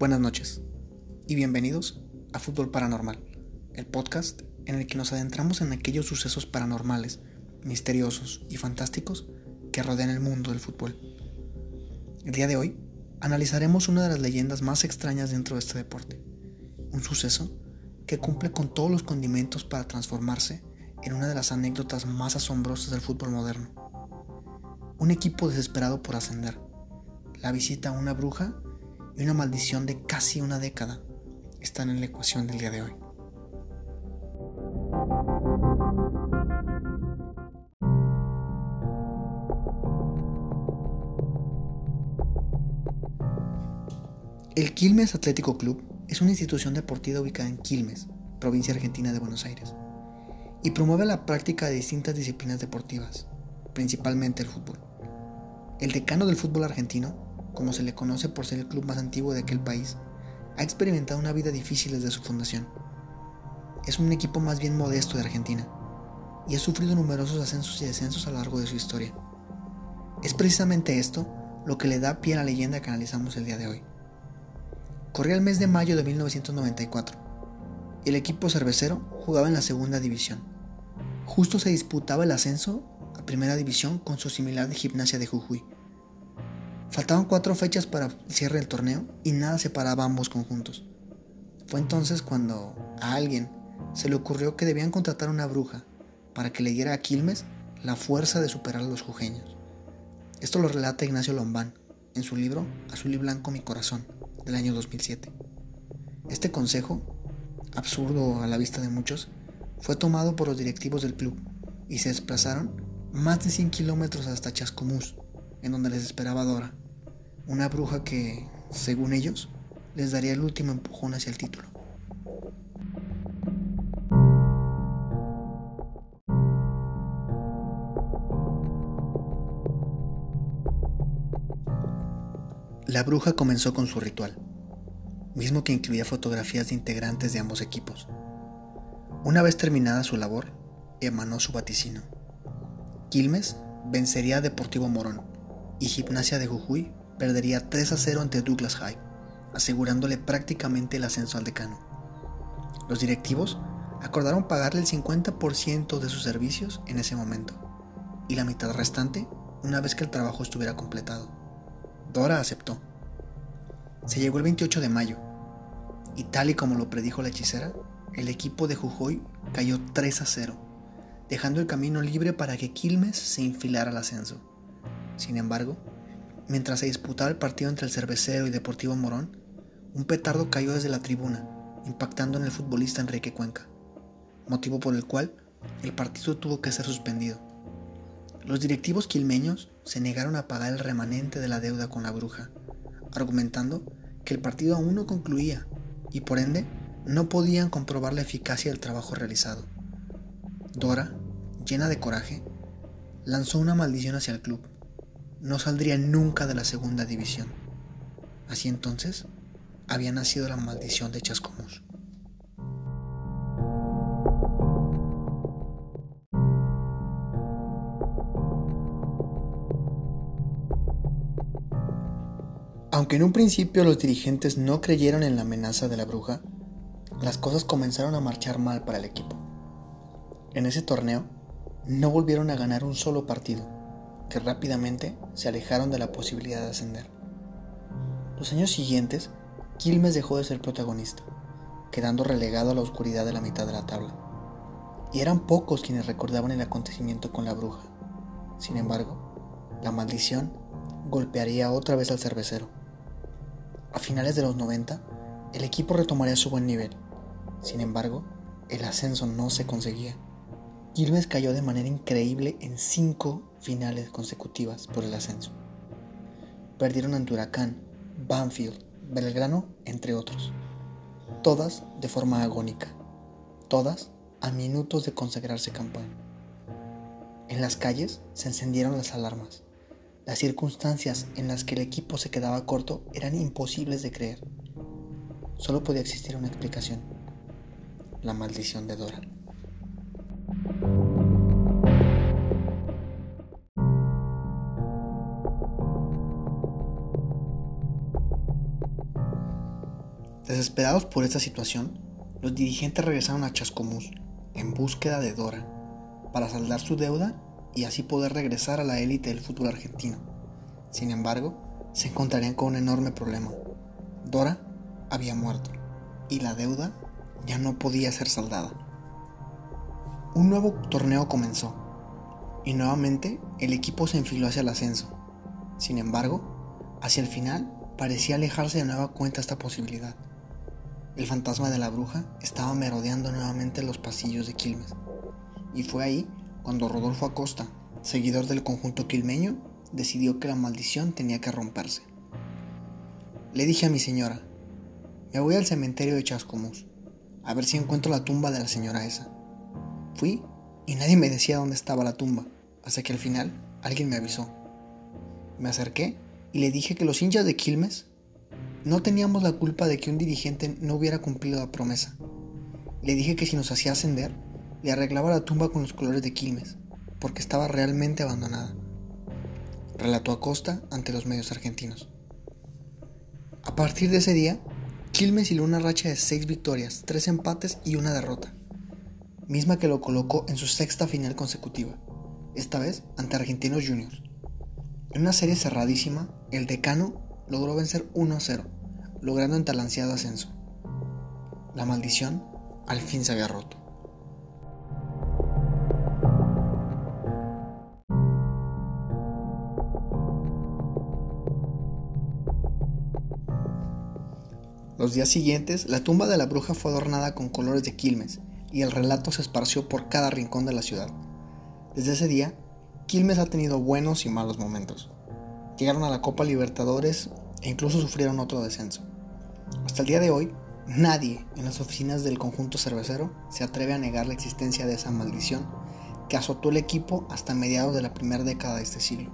Buenas noches y bienvenidos a Fútbol Paranormal, el podcast en el que nos adentramos en aquellos sucesos paranormales, misteriosos y fantásticos que rodean el mundo del fútbol. El día de hoy analizaremos una de las leyendas más extrañas dentro de este deporte, un suceso que cumple con todos los condimentos para transformarse en una de las anécdotas más asombrosas del fútbol moderno. Un equipo desesperado por ascender, la visita a una bruja y una maldición de casi una década están en la ecuación del día de hoy. El Quilmes Atlético Club es una institución deportiva ubicada en Quilmes, provincia argentina de Buenos Aires, y promueve la práctica de distintas disciplinas deportivas, principalmente el fútbol. El decano del fútbol argentino como se le conoce por ser el club más antiguo de aquel país, ha experimentado una vida difícil desde su fundación. Es un equipo más bien modesto de Argentina y ha sufrido numerosos ascensos y descensos a lo largo de su historia. Es precisamente esto lo que le da pie a la leyenda que analizamos el día de hoy. Corría el mes de mayo de 1994 y el equipo cervecero jugaba en la segunda división. Justo se disputaba el ascenso a primera división con su similar de gimnasia de Jujuy. Faltaban cuatro fechas para el cierre del torneo y nada separaba ambos conjuntos. Fue entonces cuando a alguien se le ocurrió que debían contratar una bruja para que le diera a Quilmes la fuerza de superar a los jujeños. Esto lo relata Ignacio Lombán en su libro Azul y Blanco Mi Corazón del año 2007. Este consejo, absurdo a la vista de muchos, fue tomado por los directivos del club y se desplazaron más de 100 kilómetros hasta Chascomús, en donde les esperaba Dora, una bruja que, según ellos, les daría el último empujón hacia el título. La bruja comenzó con su ritual, mismo que incluía fotografías de integrantes de ambos equipos. Una vez terminada su labor, emanó su vaticino. Quilmes vencería a Deportivo Morón y Gimnasia de Jujuy perdería 3 a 0 ante Douglas High, asegurándole prácticamente el ascenso al decano. Los directivos acordaron pagarle el 50% de sus servicios en ese momento y la mitad restante una vez que el trabajo estuviera completado. Dora aceptó. Se llegó el 28 de mayo y tal y como lo predijo la hechicera, el equipo de Jujuy cayó 3 a 0, dejando el camino libre para que Quilmes se infilara al ascenso. Sin embargo, mientras se disputaba el partido entre el Cervecero y Deportivo Morón, un petardo cayó desde la tribuna, impactando en el futbolista Enrique Cuenca, motivo por el cual el partido tuvo que ser suspendido. Los directivos quilmeños se negaron a pagar el remanente de la deuda con la bruja, argumentando que el partido aún no concluía y por ende no podían comprobar la eficacia del trabajo realizado. Dora, llena de coraje, lanzó una maldición hacia el club, no saldría nunca de la segunda división. Así entonces había nacido la maldición de Chascomús. Aunque en un principio los dirigentes no creyeron en la amenaza de la bruja, las cosas comenzaron a marchar mal para el equipo. En ese torneo no volvieron a ganar un solo partido que rápidamente se alejaron de la posibilidad de ascender. Los años siguientes, Quilmes dejó de ser protagonista, quedando relegado a la oscuridad de la mitad de la tabla. Y eran pocos quienes recordaban el acontecimiento con la bruja. Sin embargo, la maldición golpearía otra vez al cervecero. A finales de los 90, el equipo retomaría su buen nivel. Sin embargo, el ascenso no se conseguía. Quilmes cayó de manera increíble en cinco finales consecutivas por el ascenso. Perdieron ante Huracán, Banfield, Belgrano, entre otros. Todas de forma agónica. Todas a minutos de consagrarse campeón. En las calles se encendieron las alarmas. Las circunstancias en las que el equipo se quedaba corto eran imposibles de creer. Solo podía existir una explicación. La maldición de Dora. Desesperados por esta situación, los dirigentes regresaron a Chascomús en búsqueda de Dora para saldar su deuda y así poder regresar a la élite del fútbol argentino. Sin embargo, se encontrarían con un enorme problema. Dora había muerto y la deuda ya no podía ser saldada. Un nuevo torneo comenzó y nuevamente el equipo se enfiló hacia el ascenso. Sin embargo, hacia el final parecía alejarse de nueva cuenta esta posibilidad. El fantasma de la bruja estaba merodeando nuevamente los pasillos de Quilmes. Y fue ahí cuando Rodolfo Acosta, seguidor del conjunto quilmeño, decidió que la maldición tenía que romperse. Le dije a mi señora, me voy al cementerio de Chascomús, a ver si encuentro la tumba de la señora esa. Fui y nadie me decía dónde estaba la tumba, hasta que al final alguien me avisó. Me acerqué y le dije que los hinchas de Quilmes no teníamos la culpa de que un dirigente no hubiera cumplido la promesa. Le dije que si nos hacía ascender, le arreglaba la tumba con los colores de Quilmes, porque estaba realmente abandonada. Relató Acosta ante los medios argentinos. A partir de ese día, Quilmes hiló una racha de seis victorias, tres empates y una derrota, misma que lo colocó en su sexta final consecutiva, esta vez ante Argentinos Juniors. En una serie cerradísima, el decano logró vencer 1 a 0, logrando un talanceado ascenso. La maldición al fin se había roto. Los días siguientes, la tumba de la bruja fue adornada con colores de Quilmes y el relato se esparció por cada rincón de la ciudad. Desde ese día, Quilmes ha tenido buenos y malos momentos. Llegaron a la Copa Libertadores e incluso sufrieron otro descenso. Hasta el día de hoy, nadie en las oficinas del conjunto cervecero se atreve a negar la existencia de esa maldición que azotó el equipo hasta mediados de la primera década de este siglo.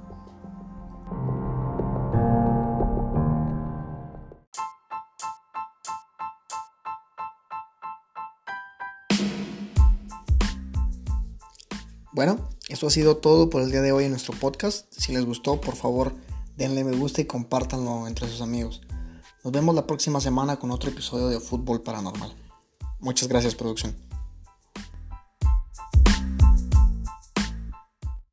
Bueno, eso ha sido todo por el día de hoy en nuestro podcast. Si les gustó, por favor, denle me gusta y compártanlo entre sus amigos. Nos vemos la próxima semana con otro episodio de Fútbol Paranormal. Muchas gracias, producción.